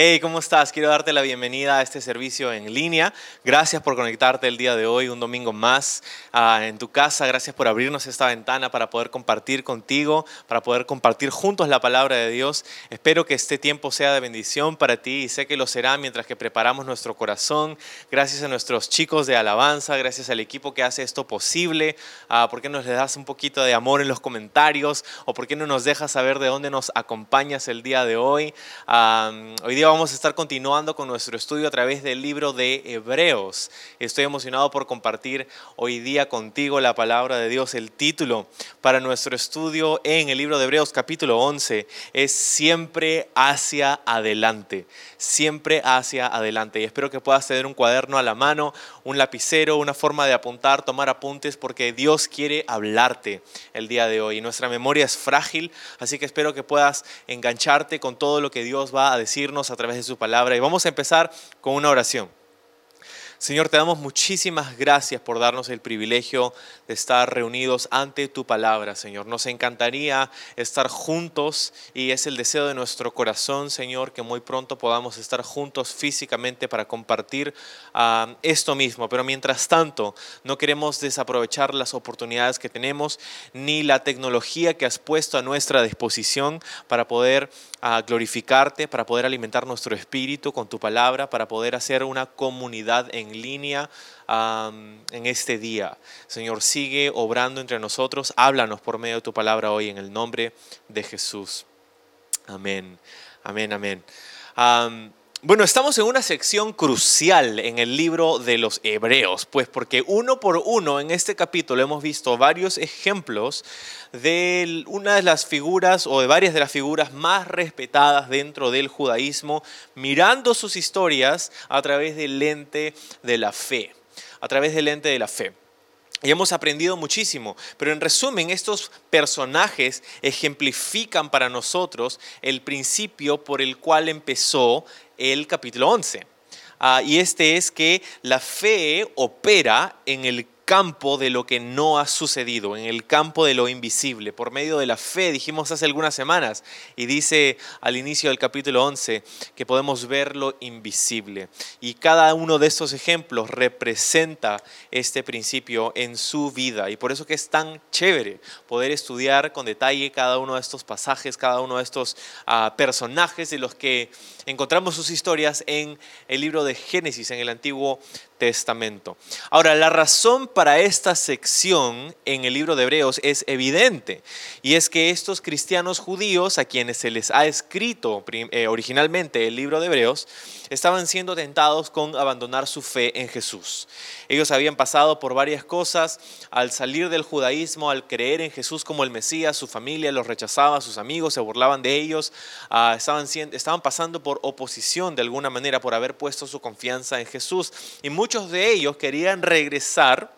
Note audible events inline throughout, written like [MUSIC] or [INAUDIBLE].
Hey, ¿cómo estás? Quiero darte la bienvenida a este servicio en línea. Gracias por conectarte el día de hoy, un domingo más ah, en tu casa. Gracias por abrirnos esta ventana para poder compartir contigo, para poder compartir juntos la palabra de Dios. Espero que este tiempo sea de bendición para ti y sé que lo será mientras que preparamos nuestro corazón. Gracias a nuestros chicos de alabanza, gracias al equipo que hace esto posible. Ah, ¿Por qué no les das un poquito de amor en los comentarios? ¿O por qué no nos dejas saber de dónde nos acompañas el día de hoy? Ah, hoy día vamos a estar continuando con nuestro estudio a través del libro de Hebreos. Estoy emocionado por compartir hoy día contigo la palabra de Dios. El título para nuestro estudio en el libro de Hebreos capítulo 11 es Siempre hacia adelante. Siempre hacia adelante. Y espero que puedas tener un cuaderno a la mano, un lapicero, una forma de apuntar, tomar apuntes, porque Dios quiere hablarte el día de hoy. Nuestra memoria es frágil, así que espero que puedas engancharte con todo lo que Dios va a decirnos a través de su palabra. Y vamos a empezar con una oración. Señor, te damos muchísimas gracias por darnos el privilegio de estar reunidos ante tu palabra, Señor. Nos encantaría estar juntos y es el deseo de nuestro corazón, Señor, que muy pronto podamos estar juntos físicamente para compartir ah, esto mismo. Pero mientras tanto, no queremos desaprovechar las oportunidades que tenemos ni la tecnología que has puesto a nuestra disposición para poder ah, glorificarte, para poder alimentar nuestro espíritu con tu palabra, para poder hacer una comunidad en en línea en este día. Señor, sigue obrando entre nosotros. Háblanos por medio de tu palabra hoy en el nombre de Jesús. Amén, amén, amén. Bueno, estamos en una sección crucial en el libro de los Hebreos, pues porque uno por uno en este capítulo hemos visto varios ejemplos de una de las figuras o de varias de las figuras más respetadas dentro del judaísmo, mirando sus historias a través del lente de la fe, a través del lente de la fe. Y hemos aprendido muchísimo, pero en resumen estos personajes ejemplifican para nosotros el principio por el cual empezó el capítulo 11. Ah, y este es que la fe opera en el campo de lo que no ha sucedido, en el campo de lo invisible, por medio de la fe, dijimos hace algunas semanas, y dice al inicio del capítulo 11 que podemos ver lo invisible. Y cada uno de estos ejemplos representa este principio en su vida, y por eso que es tan chévere poder estudiar con detalle cada uno de estos pasajes, cada uno de estos ah, personajes de los que encontramos sus historias en el libro de Génesis, en el Antiguo Testamento. Ahora, la razón para esta sección en el libro de Hebreos es evidente, y es que estos cristianos judíos a quienes se les ha escrito eh, originalmente el libro de Hebreos, estaban siendo tentados con abandonar su fe en Jesús. Ellos habían pasado por varias cosas al salir del judaísmo, al creer en Jesús como el Mesías, su familia los rechazaba, sus amigos se burlaban de ellos, ah, estaban, estaban pasando por oposición de alguna manera por haber puesto su confianza en Jesús. Y muchos de ellos querían regresar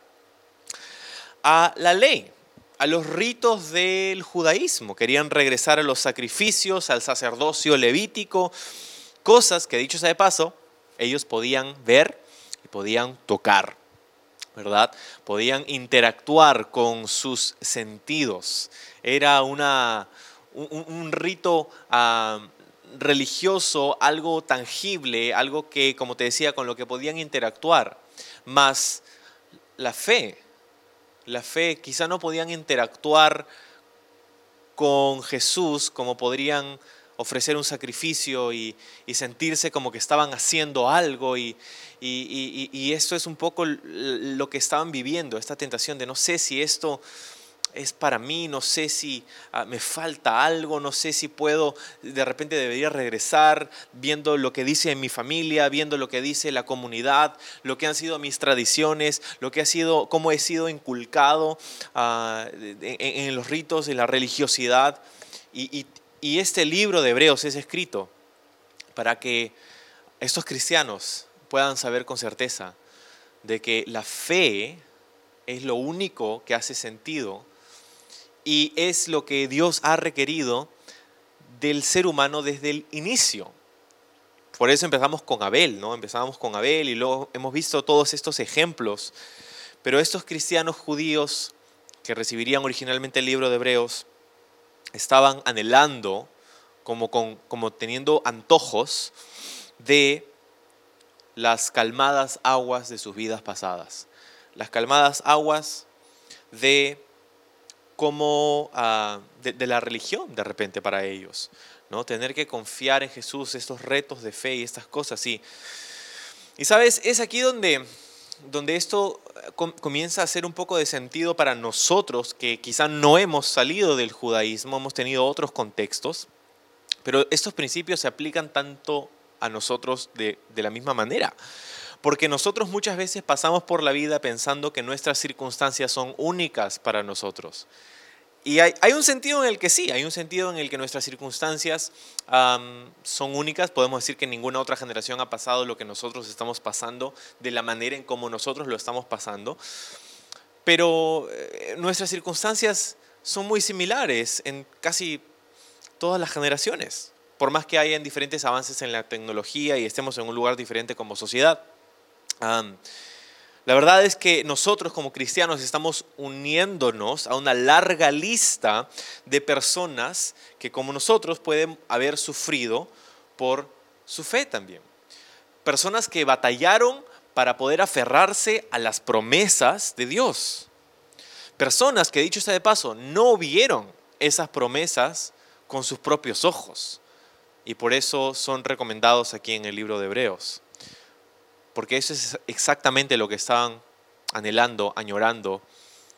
a la ley, a los ritos del judaísmo, querían regresar a los sacrificios, al sacerdocio levítico, cosas que dicho sea de paso, ellos podían ver y podían tocar, ¿verdad? Podían interactuar con sus sentidos. Era una, un, rito ah, religioso, algo tangible, algo que, como te decía, con lo que podían interactuar. Más la fe, la fe, quizá no podían interactuar con Jesús como podrían ofrecer un sacrificio y, sentirse como que estaban haciendo algo y, y, esto es un poco lo que estaban viviendo, esta tentación de no sé si esto es para mí, no sé si ah, me falta algo, no sé si puedo, de repente debería regresar viendo lo que dice mi familia, viendo lo que dice la comunidad, lo que han sido mis tradiciones, lo que ha sido, cómo he sido inculcado ah, en, los ritos, en la religiosidad. Y, y este libro de Hebreos es escrito para que estos cristianos puedan saber con certeza de que la fe es lo único que hace sentido y es lo que Dios ha requerido del ser humano desde el inicio. Por eso empezamos con Abel, ¿no? Empezamos con Abel y luego hemos visto todos estos ejemplos. Pero estos cristianos judíos que recibirían originalmente el libro de Hebreos estaban anhelando, como, como teniendo antojos de las calmadas aguas de sus vidas pasadas. Las calmadas aguas de como ah, de, la religión de repente para ellos, ¿no? Tener que confiar en Jesús, estos retos de fe y estas cosas, sí. Y sabes, es aquí donde, donde esto eh, comienza a hacer un poco de sentido para nosotros, que quizá no hemos salido del judaísmo, hemos tenido otros contextos, pero estos principios se aplican tanto a nosotros de, de la misma manera. Porque nosotros muchas veces pasamos por la vida pensando que nuestras circunstancias son únicas para nosotros. Y hay, un sentido en el que sí, hay un sentido en el que nuestras circunstancias son únicas. Podemos decir que ninguna otra generación ha pasado lo que nosotros estamos pasando de la manera en como nosotros lo estamos pasando. Pero eh, nuestras circunstancias son muy similares en casi todas las generaciones, por más que hayan diferentes avances en la tecnología y estemos en un lugar diferente como sociedad. La verdad es que nosotros como cristianos estamos uniéndonos a una larga lista de personas que como nosotros pueden haber sufrido por su fe también. Personas que batallaron para poder aferrarse a las promesas de Dios. Personas que, dicho sea de paso, no vieron esas promesas con sus propios ojos y por eso son recomendados aquí en el libro de Hebreos porque eso es exactamente lo que estaban anhelando, añorando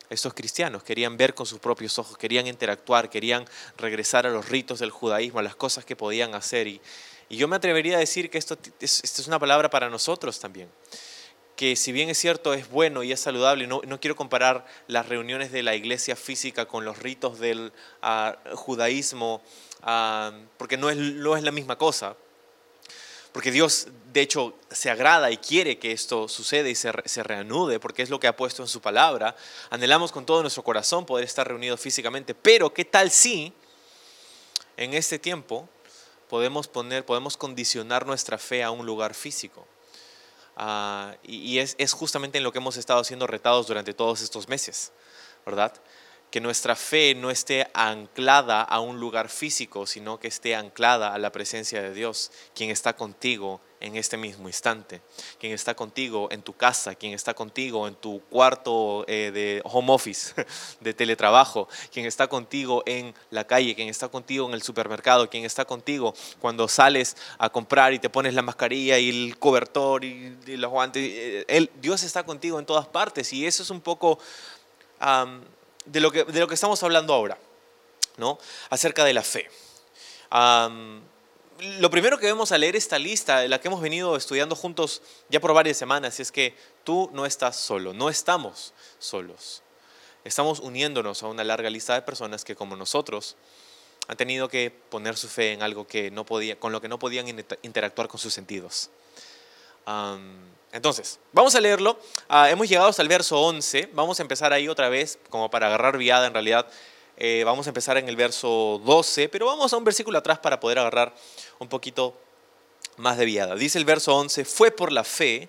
estos cristianos. Querían ver con sus propios ojos, querían interactuar, querían regresar a los ritos del judaísmo, a las cosas que podían hacer. Y, yo me atrevería a decir que esto, es una palabra para nosotros también que si bien es cierto es bueno y es saludable, no, quiero comparar las reuniones de la iglesia física con los ritos del ah, judaísmo, ah, porque no es, no es la misma cosa, porque Dios, de hecho, se agrada y quiere que esto suceda y se, reanude, porque es lo que ha puesto en su palabra. Anhelamos con todo nuestro corazón poder estar reunidos físicamente, pero ¿qué tal si en este tiempo podemos poner, podemos condicionar nuestra fe a un lugar físico? Ah, y, es, es justamente en lo que hemos estado siendo retados durante todos estos meses, ¿verdad? Que nuestra fe no esté anclada a un lugar físico, sino que esté anclada a la presencia de Dios, quien está contigo en este mismo instante, quien está contigo en tu casa, quien está contigo en tu cuarto eh, de home office, [LAUGHS] de teletrabajo, quien está contigo en la calle, quien está contigo en el supermercado, quien está contigo cuando sales a comprar y te pones la mascarilla y el cobertor y, los guantes. Eh, Dios está contigo en todas partes y eso es un poco de lo que, de lo que estamos hablando ahora, ¿no? acerca de la fe. lo primero que vemos al leer esta lista, la que hemos venido estudiando juntos ya por varias semanas, es que tú no estás solo, no estamos solos. Estamos uniéndonos a una larga lista de personas que como nosotros han tenido que poner su fe en algo que no podía, con lo que no podían interactuar con sus sentidos. Entonces, vamos a leerlo. Ah, hemos llegado hasta el verso 11. Vamos a empezar ahí otra vez, como para agarrar viada en realidad. Eh, vamos a empezar en el verso 12, pero vamos a un versículo atrás para poder agarrar un poquito más de viada. Dice el verso 11, fue por la fe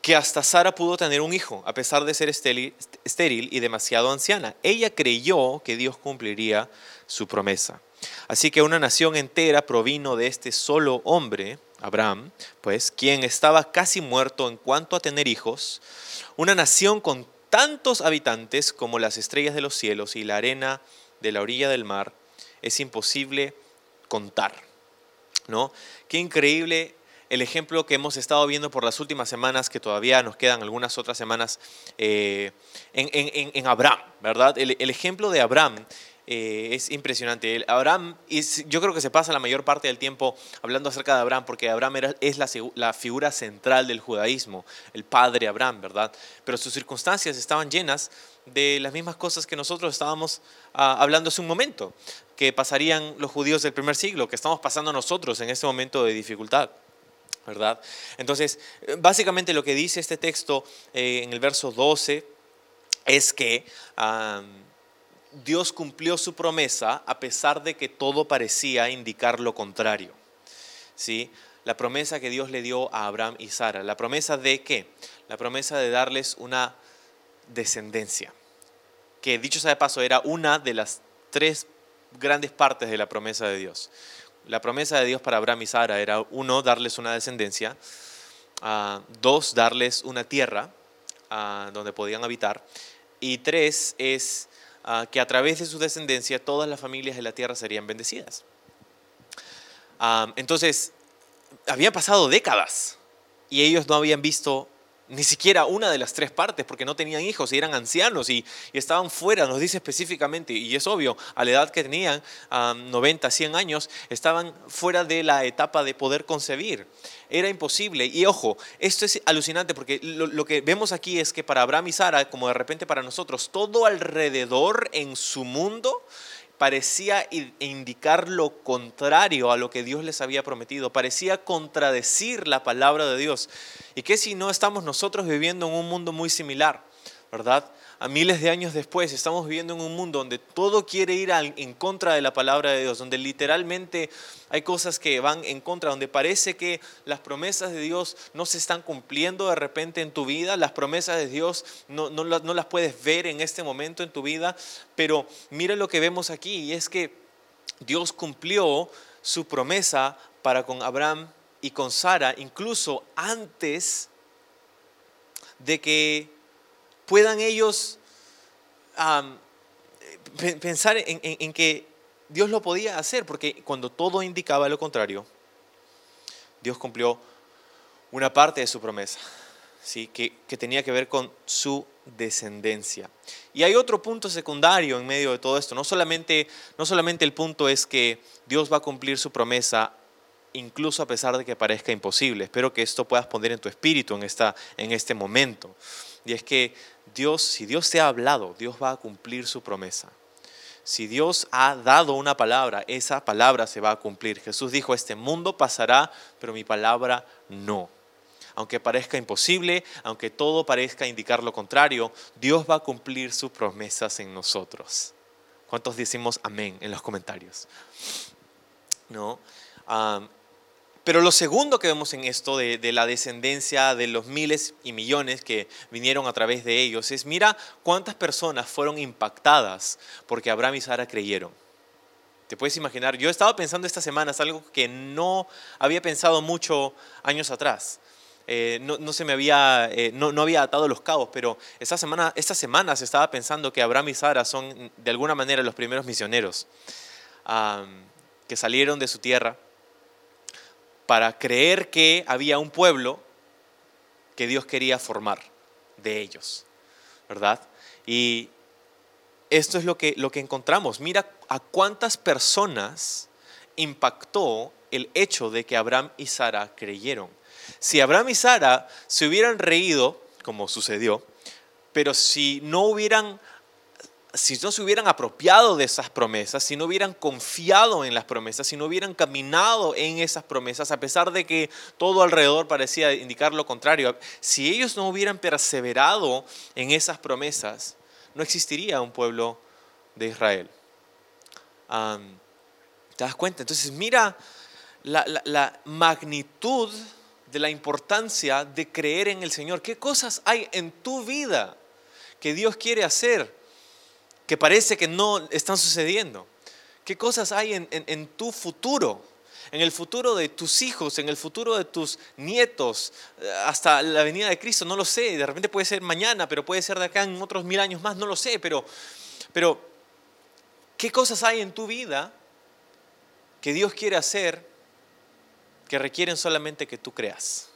que hasta Sara pudo tener un hijo, a pesar de ser estéril y demasiado anciana. Ella creyó que Dios cumpliría su promesa. Así que una nación entera provino de este solo hombre Abraham, pues, quien estaba casi muerto en cuanto a tener hijos, una nación con tantos habitantes como las estrellas de los cielos y la arena de la orilla del mar, es imposible contar. ¿No? Qué increíble el ejemplo que hemos estado viendo por las últimas semanas, que todavía nos quedan algunas otras semanas, eh, en, Abraham, ¿verdad? el, ejemplo de Abraham eh, es impresionante. Abraham, yo creo que se pasa la mayor parte del tiempo hablando acerca de Abraham, porque Abraham es la, figura central del judaísmo, el padre Abraham, ¿verdad? Pero sus circunstancias estaban llenas de las mismas cosas que nosotros estábamos ah, hablando hace un momento, que pasarían los judíos del primer siglo, que estamos pasando nosotros en este momento de dificultad. ¿verdad? Entonces, básicamente lo que dice este texto eh, en el verso 12 es que Dios cumplió su promesa a pesar de que todo parecía indicar lo contrario. ¿Sí? La promesa que Dios le dio a Abraham y Sara. ¿La promesa de qué? La promesa de darles una descendencia. Que dicho sea de paso, era una de las tres grandes partes de la promesa de Dios. La promesa de Dios para Abraham y Sara era, uno, darles una descendencia, ah, dos, darles una tierra ah, donde podían habitar, y tres, es ah, que a través de su descendencia todas las familias de la tierra serían bendecidas. entonces, habían pasado décadas y ellos no habían visto ni siquiera una de las tres partes, porque no tenían hijos y eran ancianos y, estaban fuera, nos dice específicamente, y es obvio, a la edad que tenían, 90, 100 años, estaban fuera de la etapa de poder concebir. Era imposible. Y ojo, esto es alucinante porque lo, lo que vemos aquí es que para Abraham y Sara, como de repente para nosotros, todo alrededor en su mundo parecía indicar lo contrario a lo que Dios les había prometido, parecía contradecir la palabra de Dios. ¿Y qué si no estamos nosotros viviendo en un mundo muy similar, verdad? A miles de años después, estamos viviendo en un mundo donde todo quiere ir en contra de la palabra de Dios, donde literalmente hay cosas que van en contra, donde parece que las promesas de Dios no se están cumpliendo de repente en tu vida, las promesas de Dios no, las puedes ver en este momento en tu vida, pero mira lo que vemos aquí, y es que Dios cumplió su promesa para con Abraham y con Sara, incluso antes de que puedan ellos pensar en, que Dios lo podía hacer, porque cuando todo indicaba lo contrario, Dios cumplió una parte de su promesa, ¿sí? que, que tenía que ver con su descendencia. Y hay otro punto secundario en medio de todo esto. No solamente, no solamente el punto es que Dios va a cumplir su promesa incluso a pesar de que parezca imposible. Espero que esto puedas poner en tu espíritu en, esta, en este momento. Y es que Dios, si Dios te ha hablado, Dios va a cumplir su promesa. Si Dios ha dado una palabra, esa palabra se va a cumplir. Jesús dijo, este mundo pasará, pero mi palabra no. Aunque parezca imposible, aunque todo parezca indicar lo contrario, Dios va a cumplir sus promesas en nosotros. ¿Cuántos decimos amén en los comentarios? ¿No? Pero lo segundo que vemos en esto de, la descendencia de los miles y millones que vinieron a través de ellos es, mira cuántas personas fueron impactadas porque Abraham y Sara creyeron. Te puedes imaginar, yo estaba pensando esta semana, es algo que no había pensado mucho años atrás. Eh, no, se me había, eh, no, había atado los cabos, pero esta semana, estas semanas estaba pensando que Abraham y Sara son de alguna manera los primeros misioneros que salieron de su tierra para creer que había un pueblo que Dios quería formar de ellos, ¿verdad? Y esto es lo que, lo que encontramos. Mira a cuántas personas impactó el hecho de que Abraham y Sara creyeron. Si Abraham y Sara se hubieran reído, como sucedió, pero si no hubieran si no se hubieran apropiado de esas promesas, si no hubieran confiado en las promesas, si no hubieran caminado en esas promesas, a pesar de que todo alrededor parecía indicar lo contrario, si ellos no hubieran perseverado en esas promesas, no existiría un pueblo de Israel. ¿Te das cuenta? Entonces mira la, magnitud de la importancia de creer en el Señor. ¿Qué cosas hay en tu vida que Dios quiere hacer? Que parece que no están sucediendo? ¿Qué cosas hay en, tu futuro? En el futuro de tus hijos, en el futuro de tus nietos, eh, hasta la venida de Cristo, no lo sé. De repente puede ser mañana, pero puede ser de acá en otros mil años más, no lo sé. Pero, pero ¿qué cosas hay en tu vida que Dios quiere hacer que requieren solamente que tú creas?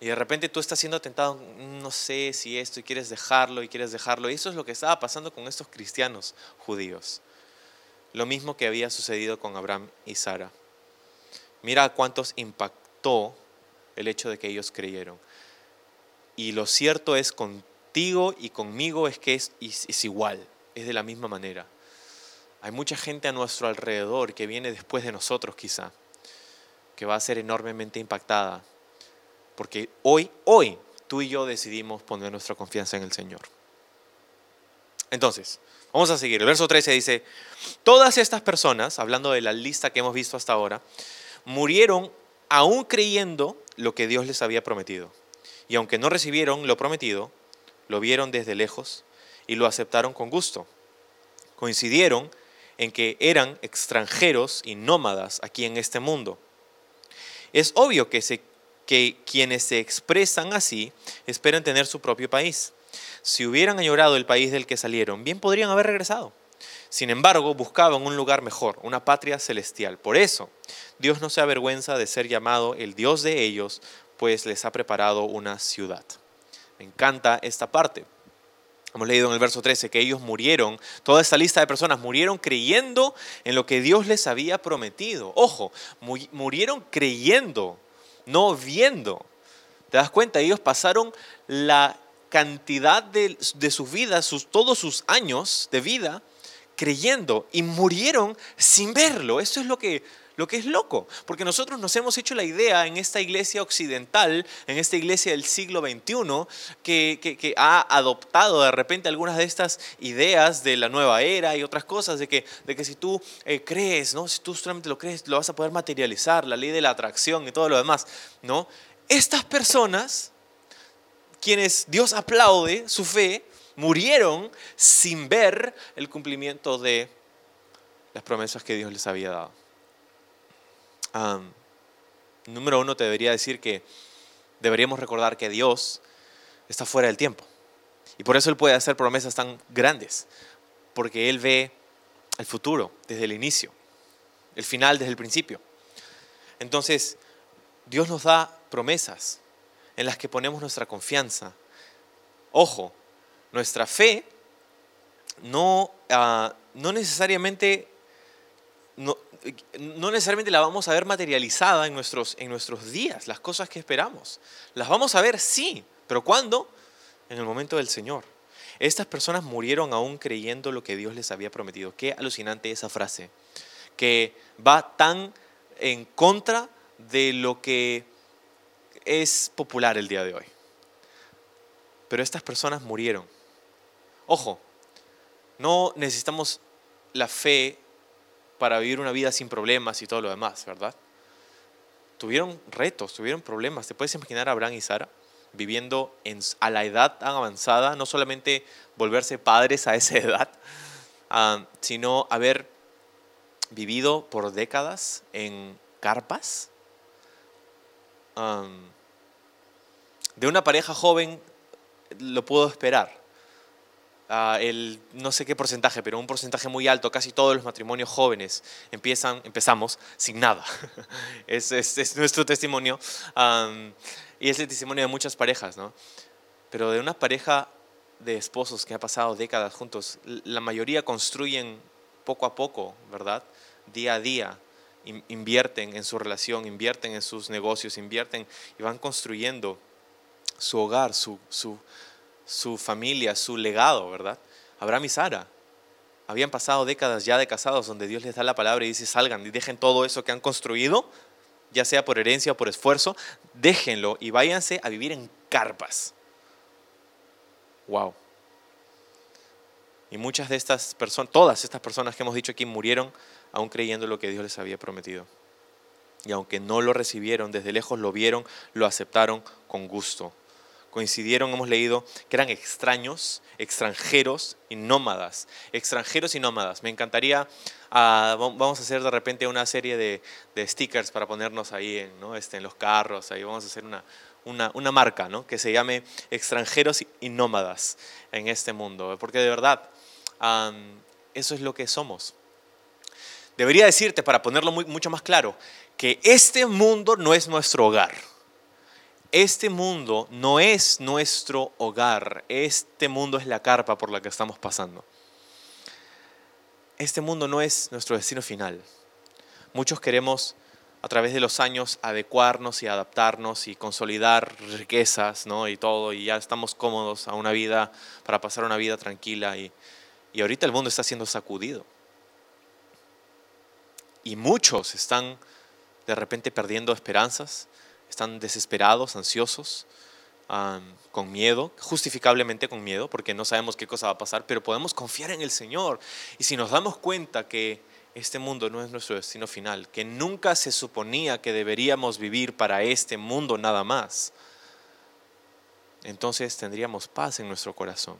Y de repente tú estás siendo tentado, no sé si esto, y quieres dejarlo, y quieres dejarlo. Y eso es lo que estaba pasando con estos cristianos judíos. Lo mismo que había sucedido con Abraham y Sara. Mira cuántos impactó el hecho de que ellos creyeron. Y lo cierto es contigo y conmigo es que es igual, es de la misma manera. Hay mucha gente a nuestro alrededor que viene después de nosotros quizá, que va a ser enormemente impactada porque hoy, hoy, tú y yo decidimos poner nuestra confianza en el Señor. Entonces, vamos a seguir. El verso 13 dice, todas estas personas, hablando de la lista que hemos visto hasta ahora, murieron aún creyendo lo que Dios les había prometido. Y aunque no recibieron lo prometido, lo vieron desde lejos y lo aceptaron con gusto. Coincidieron en que eran extranjeros y nómadas aquí en este mundo. Es obvio que, se, que quienes se expresan así esperan tener su propio país. Si hubieran añorado el país del que salieron, bien podrían haber regresado. Sin embargo, buscaban un lugar mejor, una patria celestial. Por eso, Dios no se avergüenza de ser llamado el Dios de ellos, pues les ha preparado una ciudad. Me encanta esta parte. Hemos leído en el verso 13 que ellos murieron, toda esta lista de personas murieron creyendo en lo que Dios les había prometido. Ojo, murieron creyendo, no viendo. ¿Te das cuenta? Ellos pasaron la cantidad de, sus vidas, sus, todos sus años de vida, creyendo y murieron sin verlo. Eso es lo que lo que es loco, porque nosotros nos hemos hecho la idea en esta iglesia occidental, en esta iglesia del siglo XXI, que, ha adoptado de repente algunas de estas ideas de la nueva era y otras cosas, de que, de que si tú eh, crees, ¿no? si tú solamente lo crees, lo vas a poder materializar, la ley de la atracción y todo lo demás. ¿no? Estas personas, quienes Dios aplaude su fe, murieron sin ver el cumplimiento de las promesas que Dios les había dado número uno, te debería decir que deberíamos recordar que Dios está fuera del tiempo. Y por eso Él puede hacer promesas tan grandes, porque Él ve el futuro desde el inicio, el final desde el principio. Entonces, Dios nos da promesas en las que ponemos nuestra confianza. Ojo, nuestra fe no, ah, no necesariamente no, necesariamente la vamos a ver materializada en nuestros, en nuestros días, las cosas que esperamos. Las vamos a ver, sí, pero ¿cuándo? En el momento del Señor. Estas personas murieron aún creyendo lo que Dios les había prometido. Qué alucinante esa frase, que va tan en contra de lo que es popular el día de hoy. Pero estas personas murieron. Ojo, no necesitamos la fe para vivir una vida sin problemas y todo lo demás, ¿verdad? Tuvieron retos, tuvieron problemas. ¿Te puedes imaginar a Abraham y Sara viviendo en, a la edad tan avanzada, no solamente volverse padres a esa [LAUGHS] edad, ah, sino haber vivido por décadas en carpas? de una pareja joven lo puedo esperar, el no sé qué porcentaje, pero un porcentaje muy alto, casi todos los matrimonios jóvenes empiezan, empezamos sin nada. [LAUGHS] es, es, nuestro testimonio y es el testimonio de muchas parejas, ¿no? Pero de una pareja de esposos que ha pasado décadas juntos, la mayoría construyen poco a poco, ¿verdad? Día a día, invierten en su relación, invierten en sus negocios, invierten y van construyendo su hogar, su, su, su familia, su legado, ¿verdad? Abraham y Sara habían pasado décadas ya de casados donde Dios les da la palabra y dice salgan y dejen todo eso que han construido, ya sea por herencia o por esfuerzo, déjenlo y váyanse a vivir en carpas. Wow. Y muchas de estas personas, todas estas personas que hemos dicho aquí murieron aún creyendo lo que Dios les había prometido. Y aunque no lo recibieron, desde lejos lo vieron, lo aceptaron con gusto coincidieron, hemos leído, que eran extraños, extranjeros y nómadas. Extranjeros y nómadas. Me encantaría, ah, vamos a hacer de repente una serie de, stickers para ponernos ahí este, en los carros, ahí vamos a hacer una, marca ¿no? que se llame extranjeros y nómadas en este mundo, porque de verdad eso es lo que somos. Debería decirte, para ponerlo mucho más claro, que este mundo no es nuestro hogar este mundo no es nuestro hogar, este mundo es la carpa por la que estamos pasando. Este mundo no es nuestro destino final. Muchos queremos a través de los años adecuarnos y adaptarnos y consolidar riquezas ¿no? y todo, y ya estamos cómodos a una vida, para pasar una vida tranquila. Y, y ahorita el mundo está siendo sacudido. Y muchos están de repente perdiendo esperanzas, están desesperados, ansiosos, con miedo, justificablemente con miedo, porque no sabemos qué cosa va a pasar, pero podemos confiar en el Señor. Y si nos damos cuenta que este mundo no es nuestro destino final, que nunca se suponía que deberíamos vivir para este mundo nada más, entonces tendríamos paz en nuestro corazón.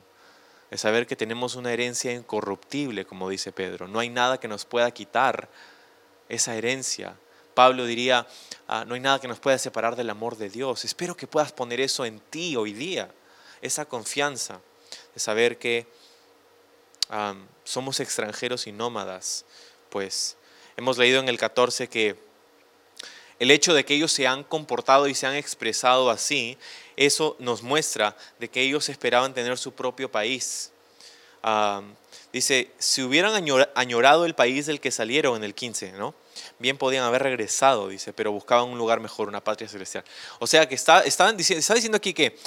Es saber que tenemos una herencia incorruptible, como dice Pedro. No hay nada que nos pueda quitar esa herencia. Pablo diría, ah, no hay nada que nos pueda separar del amor de Dios. Espero que puedas poner eso en ti hoy día, esa confianza de saber que somos extranjeros y nómadas. Pues hemos leído en el 14 que el hecho de que ellos se han comportado y se han expresado así, eso nos muestra de que ellos esperaban tener su propio país. Dice, si hubieran añorado el país del que salieron en el 15, ¿no? bien podían haber regresado, dice, pero buscaban un lugar mejor, una patria celestial. O sea que está, estaban diciendo, está diciendo aquí que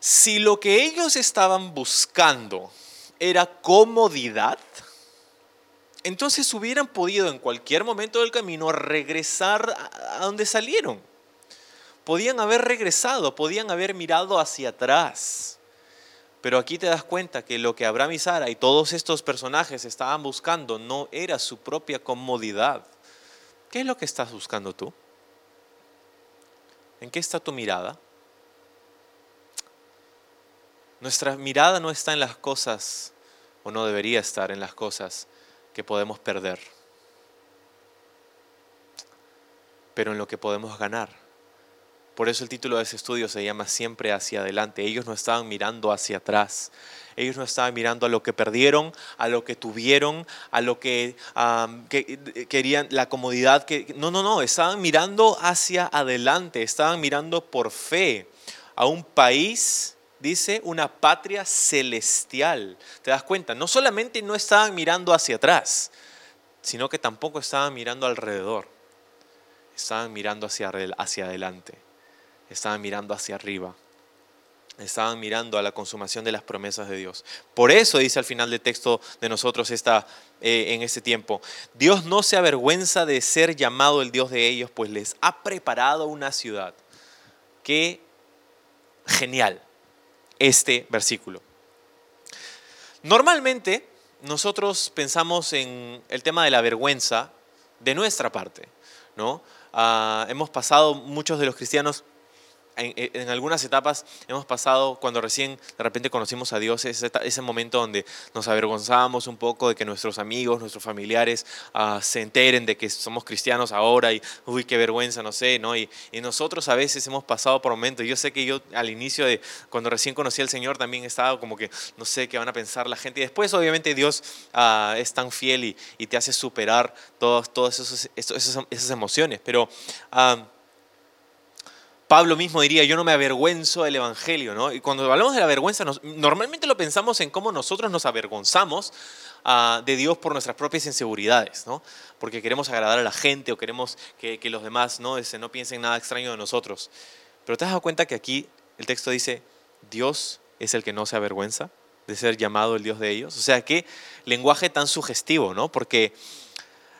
si lo que ellos estaban buscando era comodidad, entonces hubieran podido en cualquier momento del camino regresar a donde salieron. Podían haber regresado, podían haber mirado hacia atrás. Pero aquí te das cuenta que lo que Abraham y Sara y todos estos personajes estaban buscando no era su propia comodidad. ¿Qué es lo que estás buscando tú? ¿En qué está tu mirada? Nuestra mirada no está en las cosas, o no debería estar en las cosas que podemos perder, pero en lo que podemos ganar. Por eso el título de ese estudio se llama Siempre hacia adelante. Ellos no estaban mirando hacia atrás. Ellos no estaban mirando a lo que perdieron, a lo que tuvieron, a lo que, querían, la comodidad que... No, no, no, estaban mirando hacia adelante, estaban mirando por fe a un país dice una patria celestial. ¿Te das cuenta? No solamente no estaban mirando hacia atrás, sino que tampoco estaban mirando alrededor. Estaban mirando hacia, hacia adelante. Estaban mirando hacia arriba. Estaban mirando a la consumación de las promesas de Dios. Por eso dice al final del texto de nosotros esta, eh, en este tiempo, Dios no se avergüenza de ser llamado el Dios de ellos, pues les ha preparado una ciudad. Qué genial este versículo. Normalmente nosotros pensamos en el tema de la vergüenza de nuestra parte, ¿no? Ah, hemos pasado muchos de los cristianos en, algunas etapas hemos pasado, cuando recién de repente conocimos a Dios, ese, ese momento donde nos avergonzábamos un poco de que nuestros amigos, nuestros familiares ah, se enteren de que somos cristianos ahora y, uy, qué vergüenza, no sé, ¿no? Y, y, nosotros a veces hemos pasado por momentos, yo sé que yo al inicio de, cuando recién conocí al Señor, también estaba como que, no sé, qué van a pensar la gente. Y después, obviamente, Dios ah, es tan fiel y, y, te hace superar todas todos esos, esas, esas emociones. Pero... Uh, Pablo mismo diría, yo no me avergüenzo del Evangelio, ¿no? Y cuando hablamos de la vergüenza, normalmente lo pensamos en cómo nosotros nos avergonzamos ah, de Dios por nuestras propias inseguridades, ¿no? Porque queremos agradar a la gente o queremos que, los demás ¿no? no piensen nada extraño de nosotros. Pero te has dado cuenta que aquí el texto dice, Dios es el que no se avergüenza de ser llamado el Dios de ellos. O sea, qué lenguaje tan sugestivo, ¿no? Porque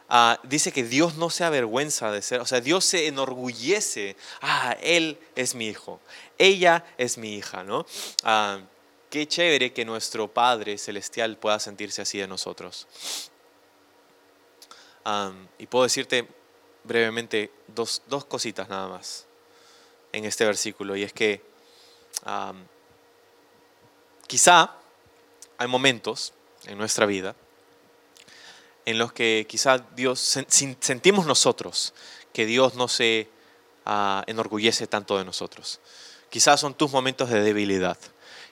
Ah, dice que Dios no se avergüenza de ser, o sea, Dios se enorgullece, ah, Él es mi hijo, ella es mi hija, ¿no? Ah, qué chévere que nuestro Padre Celestial pueda sentirse así de nosotros. y puedo decirte brevemente dos, dos, cositas nada más en este versículo, y es que quizá hay momentos en nuestra vida en los que quizás Dios sentimos nosotros que Dios no se ah, enorgullece tanto de nosotros. Quizás son tus momentos de debilidad.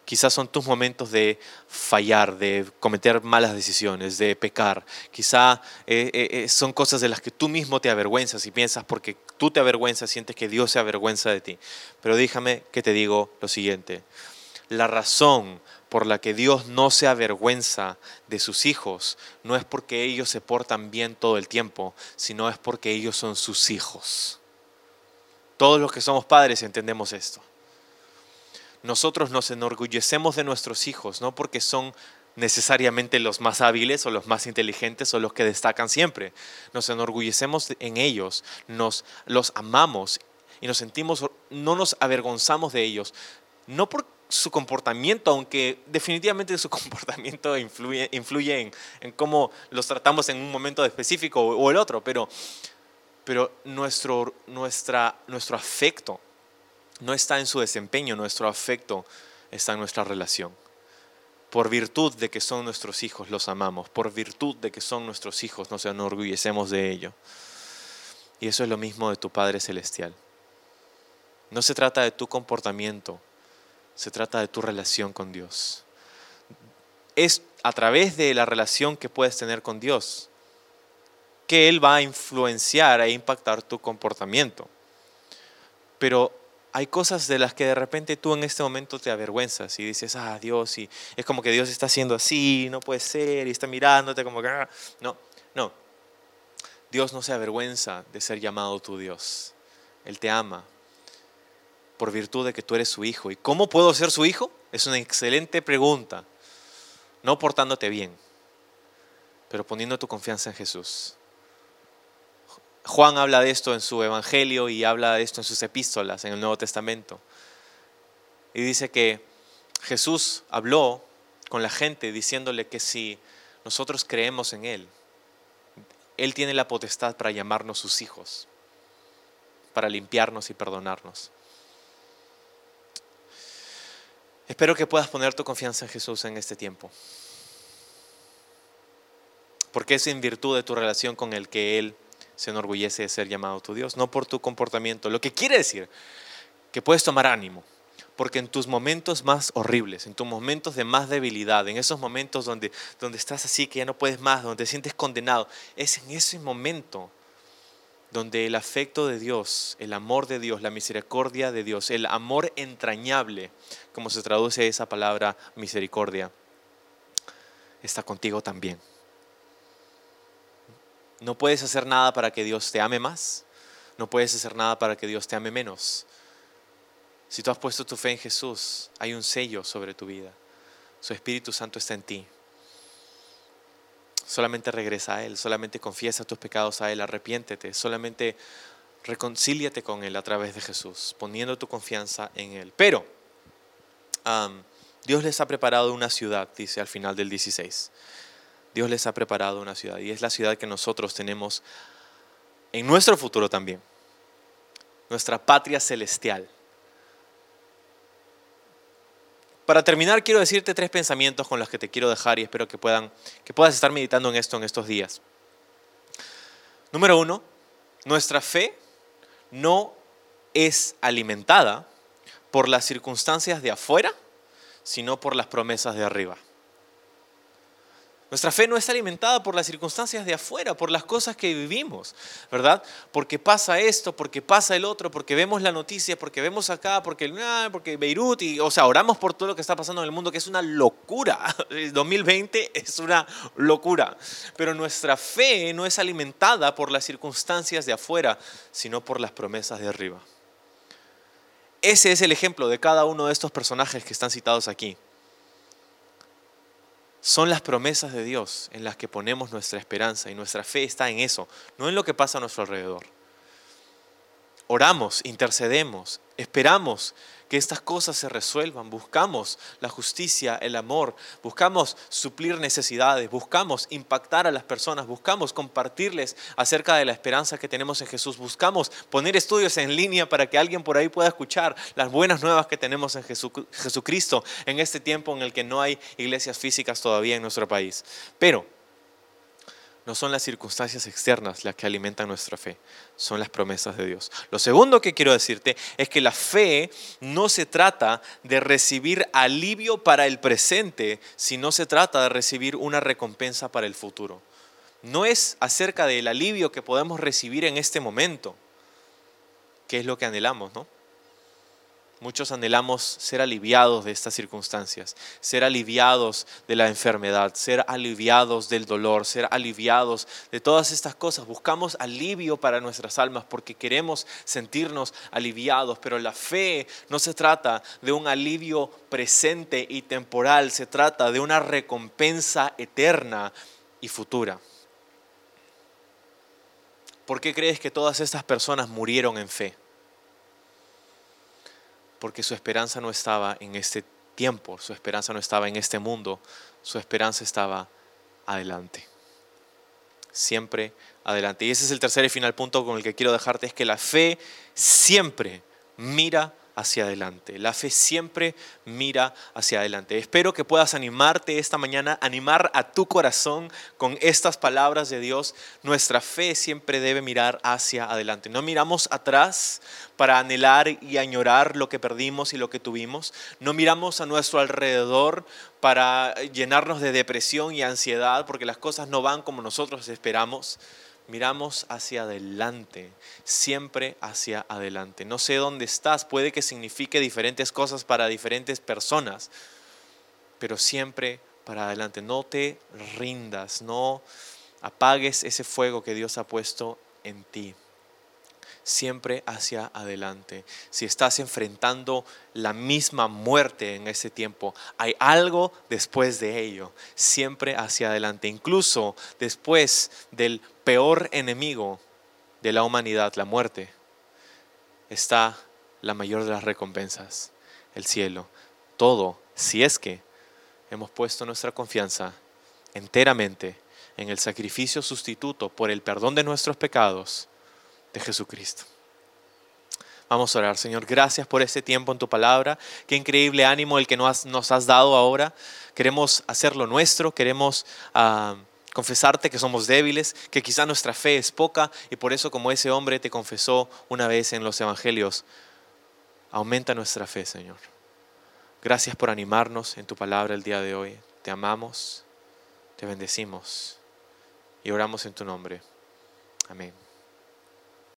Quizás son tus momentos de fallar, de cometer malas decisiones, de pecar. Quizás eh, eh, eh, son cosas de las que tú mismo te avergüenzas y piensas porque tú te avergüenzas, sientes que Dios se avergüenza de ti. Pero déjame que te digo lo siguiente. La razón por la que Dios no se avergüenza de sus hijos no es porque ellos se portan bien todo el tiempo, sino es porque ellos son sus hijos. Todos los que somos padres entendemos esto. Nosotros nos enorgullecemos de nuestros hijos, no porque son necesariamente los más hábiles o los más inteligentes o los que destacan siempre. Nos enorgullecemos en ellos, nos los amamos y nos sentimos, no nos avergonzamos de ellos no por su comportamiento, aunque definitivamente su [LAUGHS] comportamiento influye, influye en, cómo los tratamos en un momento específico o, el otro, pero, pero nuestro, nuestra, nuestro afecto no está en su desempeño, nuestro afecto está en nuestra relación. Por virtud de que son nuestros hijos, los amamos. Por virtud de que son nuestros hijos, nos enorgullecemos de ello. Y eso es lo mismo de tu Padre Celestial. No se trata de tu comportamiento, se trata de tu relación con Dios. Es a través de la relación que puedes tener con Dios que Él va a influenciar e impactar tu comportamiento. Pero hay cosas de las que de repente tú en este momento te avergüenzas y dices, ah, Dios, y es como que Dios está haciendo así, no puede ser, y está mirándote como que, ah". no, no. Dios no se avergüenza de ser llamado tu Dios. Él te ama por virtud de que tú eres su hijo. ¿Y cómo puedo ser su hijo? Es una excelente pregunta. No portándote bien, pero poniendo tu confianza en Jesús. Juan habla de esto en su Evangelio y habla de esto en sus epístolas en el Nuevo Testamento. Y dice que Jesús habló con la gente diciéndole que si nosotros creemos en Él, Él tiene la potestad para llamarnos sus hijos, para limpiarnos y perdonarnos. Espero que puedas poner tu confianza en Jesús en este tiempo. Porque es en virtud de tu relación con el que Él se enorgullece de ser llamado tu Dios, no por tu comportamiento. Lo que quiere decir que puedes tomar ánimo, porque en tus momentos más horribles, en tus momentos de más debilidad, en esos momentos donde, donde estás así que ya no puedes más, donde te sientes condenado, es en ese momento donde el afecto de Dios, el amor de Dios, la misericordia de Dios, el amor entrañable, como se traduce esa palabra misericordia, está contigo también. No puedes hacer nada para que Dios te ame más. No puedes hacer nada para que Dios te ame menos. Si tú has puesto tu fe en Jesús, hay un sello sobre tu vida. Su Espíritu Santo está en ti. Solamente regresa a Él, solamente confiesa tus pecados a Él, arrepiéntete, solamente reconcíliate con Él a través de Jesús, poniendo tu confianza en Él. Pero Dios les ha preparado una ciudad, dice al final del 16. Dios les ha preparado una ciudad y es la ciudad que nosotros tenemos en nuestro futuro también, nuestra patria celestial. Para terminar, quiero decirte tres pensamientos con los que te quiero dejar y espero que, puedan, que puedas estar meditando en esto en estos días. Número uno, nuestra fe no es alimentada por las circunstancias de afuera, sino por las promesas de arriba. Nuestra fe no es alimentada por las circunstancias de afuera, por las cosas que vivimos, ¿verdad? Porque pasa esto, porque pasa el otro, porque vemos la noticia, porque vemos acá, porque, ah, porque Beirut, y, o sea, oramos por todo lo que está pasando en el mundo, que es una locura. [LAUGHS] El 2020 es una locura. Pero nuestra fe no es alimentada por las circunstancias de afuera, sino por las promesas de arriba. Ese es el ejemplo de cada uno de estos personajes que están citados aquí son las promesas de Dios en las que ponemos nuestra esperanza y nuestra fe está en eso, no en lo que pasa a nuestro alrededor. Oramos, intercedemos, esperamos que estas cosas se resuelvan, buscamos la justicia, el amor, buscamos suplir necesidades, buscamos impactar a las personas, buscamos compartirles acerca de la esperanza que tenemos en Jesús, buscamos poner estudios en línea para que alguien por ahí pueda escuchar las buenas nuevas que tenemos en Jesucristo en este tiempo en el que no hay iglesias físicas todavía en nuestro país. Pero no son las circunstancias externas las que alimentan nuestra fe, son las promesas de Dios. Lo segundo que quiero decirte es que la fe no se trata de recibir alivio para el presente, sino se trata de recibir una recompensa para el futuro. No es acerca del alivio que podemos recibir en este momento, que es lo que anhelamos, ¿no? Muchos anhelamos ser aliviados de estas circunstancias, ser aliviados de la enfermedad, ser aliviados del dolor, ser aliviados de todas estas cosas. Buscamos alivio para nuestras almas porque queremos sentirnos aliviados, pero la fe no se trata de un alivio presente y temporal, se trata de una recompensa eterna y futura. ¿Por qué crees que todas estas personas murieron en fe? Porque su esperanza no estaba en este tiempo, su esperanza no estaba en este mundo, su esperanza estaba adelante. Siempre adelante. Y ese es el tercer y final punto con el que quiero dejarte, es que la fe siempre mira hacia adelante. La fe siempre mira hacia adelante. Espero que puedas animarte esta mañana, animar a tu corazón con estas palabras de Dios. Nuestra fe siempre debe mirar hacia adelante. No miramos atrás para anhelar y añorar lo que perdimos y lo que tuvimos. No miramos a nuestro alrededor para llenarnos de depresión y ansiedad porque las cosas no van como nosotros esperamos miramos hacia adelante, siempre hacia adelante. No sé dónde estás, puede que signifique diferentes cosas para diferentes personas, pero siempre para adelante. No te rindas, no apagues ese fuego que Dios ha puesto en ti siempre hacia adelante. Si estás enfrentando la misma muerte en ese tiempo, hay algo después de ello, siempre hacia adelante. Incluso después del peor enemigo de la humanidad, la muerte, está la mayor de las recompensas, el cielo. Todo, si es que hemos puesto nuestra confianza enteramente en el sacrificio sustituto por el perdón de nuestros pecados de Jesucristo. Vamos a orar, Señor. Gracias por este tiempo en tu palabra. Qué increíble ánimo el que nos has, dado ahora. Queremos hacerlo nuestro, queremos ah, confesarte que somos débiles, que quizá nuestra fe es poca y por eso como ese hombre te confesó una vez en los evangelios, aumenta nuestra fe, Señor. Gracias por animarnos en tu palabra el día de hoy. Te amamos, te bendecimos y oramos en tu nombre. Amén.